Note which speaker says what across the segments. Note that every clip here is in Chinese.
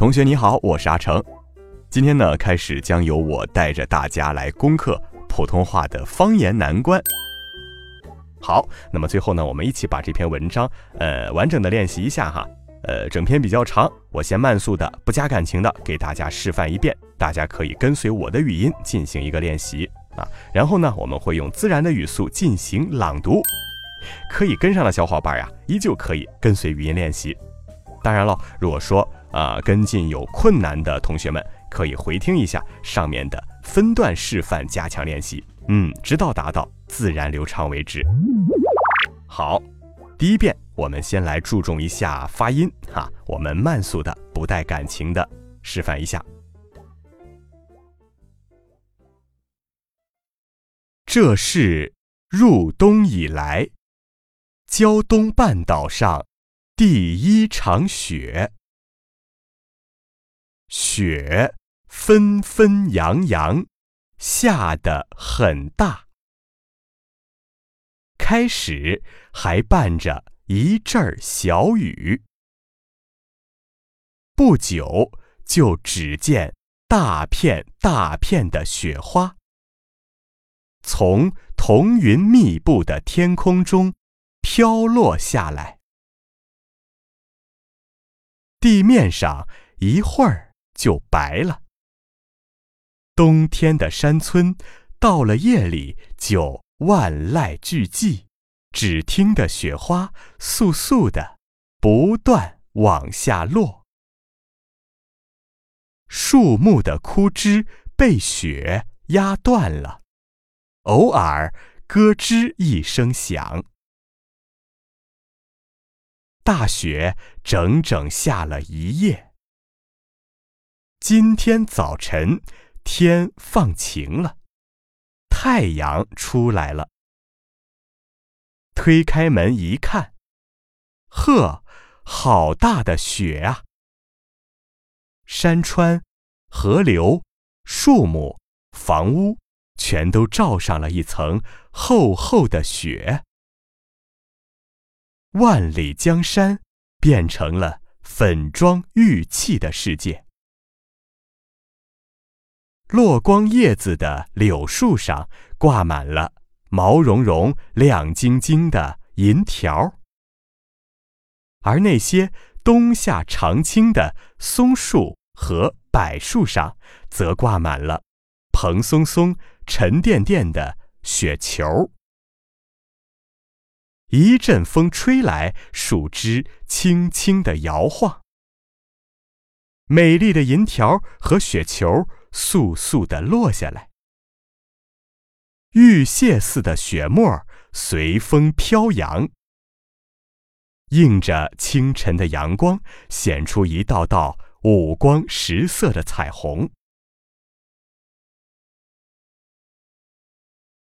Speaker 1: 同学你好，我是阿成。今天呢，开始将由我带着大家来攻克普通话的方言难关。好，那么最后呢，我们一起把这篇文章呃完整的练习一下哈。呃，整篇比较长，我先慢速的、不加感情的给大家示范一遍，大家可以跟随我的语音进行一个练习啊。然后呢，我们会用自然的语速进行朗读，可以跟上的小伙伴呀，依旧可以跟随语音练习。当然了，如果说啊跟进有困难的同学们，可以回听一下上面的分段示范，加强练习，嗯，直到达到自然流畅为止。好，第一遍我们先来注重一下发音哈，我们慢速的、不带感情的示范一下。这是入冬以来，胶东半岛上第一场雪。雪纷纷扬扬，下得很大。开始还伴着一阵儿小雨，不久就只见大片大片的雪花从彤云密布的天空中飘落下来，地面上一会儿就白了。冬天的山村，到了夜里就。万籁俱寂，只听得雪花簌簌的不断往下落。树木的枯枝被雪压断了，偶尔咯吱一声响。大雪整整下了一夜。今天早晨，天放晴了。太阳出来了，推开门一看，呵，好大的雪啊！山川、河流、树木、房屋，全都罩上了一层厚厚的雪。万里江山变成了粉妆玉砌的世界。落光叶子的柳树上挂满了毛茸茸、亮晶晶的银条，而那些冬夏常青的松树和柏树上，则挂满了蓬松松、沉甸甸的雪球。一阵风吹来，树枝轻轻地摇晃，美丽的银条和雪球。簌簌的落下来，玉屑似的雪沫随风飘扬，映着清晨的阳光，显出一道道五光十色的彩虹。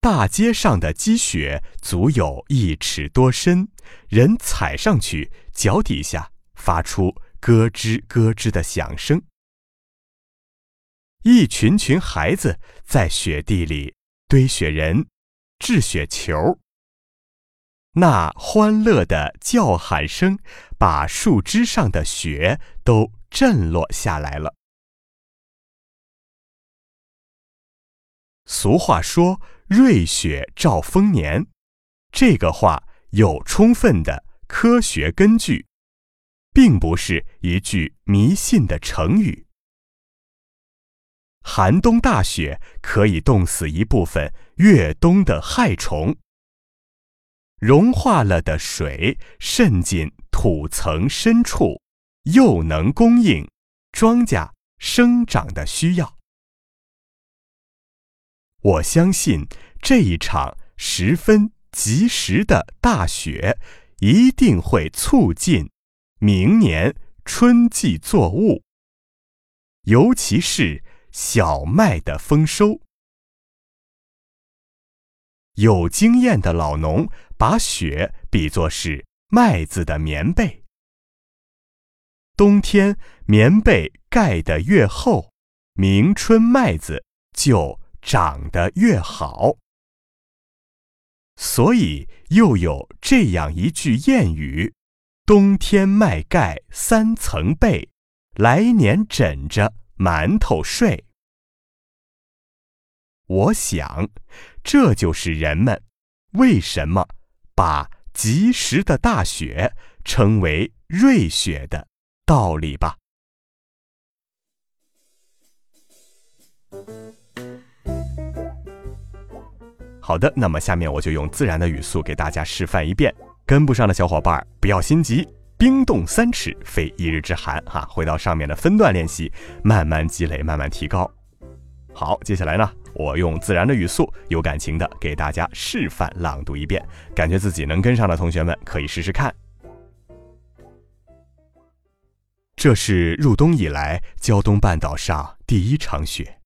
Speaker 1: 大街上的积雪足有一尺多深，人踩上去，脚底下发出咯吱咯吱的响声。一群群孩子在雪地里堆雪人、掷雪球，那欢乐的叫喊声把树枝上的雪都震落下来了。俗话说“瑞雪兆丰年”，这个话有充分的科学根据，并不是一句迷信的成语。寒冬大雪可以冻死一部分越冬的害虫，融化了的水渗进土层深处，又能供应庄稼生长的需要。我相信这一场十分及时的大雪一定会促进明年春季作物，尤其是小麦的丰收。有经验的老农把雪比作是麦子的棉被，冬天棉被盖得越厚，明春麦子就长得越好。所以又有这样一句谚语：“冬天麦盖三层被，来年枕着馒头睡。”我想，这就是人们为什么把及时的大雪称为瑞雪的道理吧。好的，那么下面我就用自然的语速给大家示范一遍。跟不上的小伙伴不要心急，冰冻三尺非一日之寒哈。回到上面的分段练习，慢慢积累，慢慢提高。好，接下来呢？我用自然的语速，有感情的给大家示范朗读一遍，感觉自己能跟上的同学们可以试试看。这是入冬以来胶东半岛上第一场雪，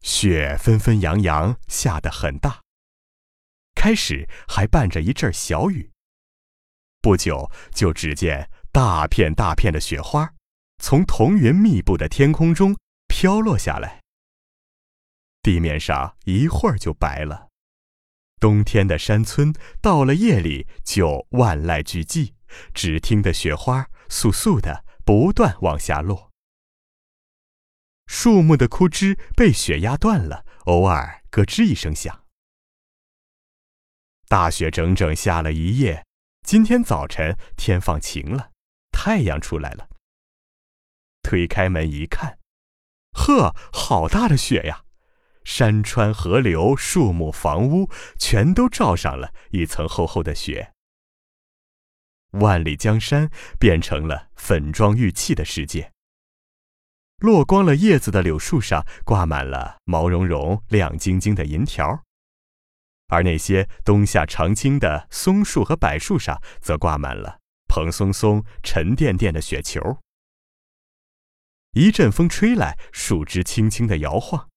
Speaker 1: 雪纷纷扬扬下得很大，开始还伴着一阵小雨，不久就只见大片大片的雪花从彤云密布的天空中飘落下来。地面上一会儿就白了，冬天的山村到了夜里就万籁俱寂，只听得雪花簌簌的不断往下落。树木的枯枝被雪压断了，偶尔咯吱一声响。大雪整整下了一夜，今天早晨天放晴了，太阳出来了。推开门一看，呵，好大的雪呀！山川河流、树木、房屋，全都罩上了一层厚厚的雪。万里江山变成了粉妆玉砌的世界。落光了叶子的柳树上挂满了毛茸茸、亮晶晶的银条，而那些冬夏常青的松树和柏树上，则挂满了蓬松松、沉甸甸的雪球。一阵风吹来，树枝轻轻的摇晃。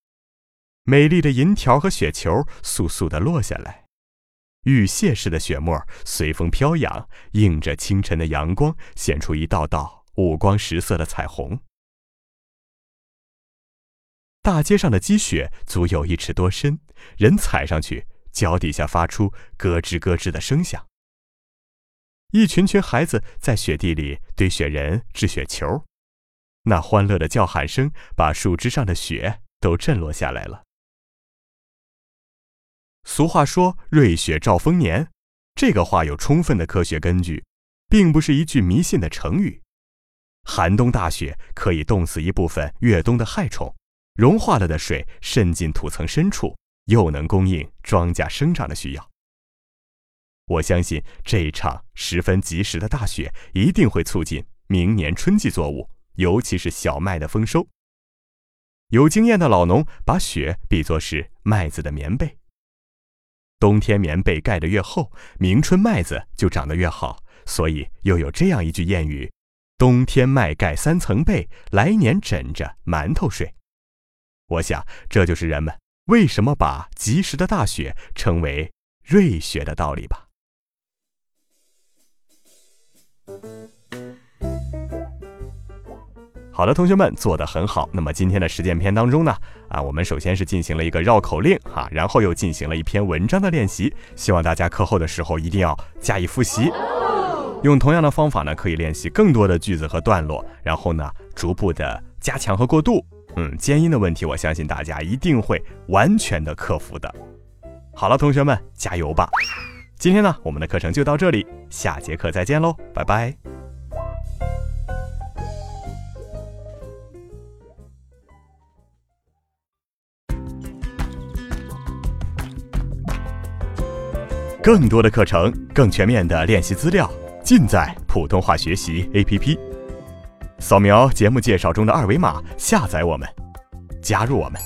Speaker 1: 美丽的银条和雪球簌簌地落下来，玉屑似的雪沫随风飘扬，映着清晨的阳光，显出一道道五光十色的彩虹。大街上的积雪足有一尺多深，人踩上去，脚底下发出咯吱咯吱的声响。一群群孩子在雪地里堆雪人、掷雪球，那欢乐的叫喊声把树枝上的雪都震落下来了。俗话说“瑞雪兆丰年”，这个话有充分的科学根据，并不是一句迷信的成语。寒冬大雪可以冻死一部分越冬的害虫，融化了的水渗进土层深处，又能供应庄稼生长的需要。我相信这一场十分及时的大雪一定会促进明年春季作物，尤其是小麦的丰收。有经验的老农把雪比作是麦子的棉被。冬天棉被盖得越厚，明春麦子就长得越好，所以又有这样一句谚语：“冬天麦盖三层被，来年枕着馒头睡。”我想，这就是人们为什么把及时的大雪称为瑞雪的道理吧。好的，同学们做得很好。那么今天的实践篇当中呢，啊，我们首先是进行了一个绕口令哈，然后又进行了一篇文章的练习。希望大家课后的时候一定要加以复习。用同样的方法呢，可以练习更多的句子和段落，然后呢，逐步的加强和过渡。嗯，尖音的问题，我相信大家一定会完全的克服的。好了，同学们加油吧！今天呢，我们的课程就到这里，下节课再见喽，拜拜。更多的课程，更全面的练习资料，尽在普通话学习 APP。扫描节目介绍中的二维码，下载我们，加入我们。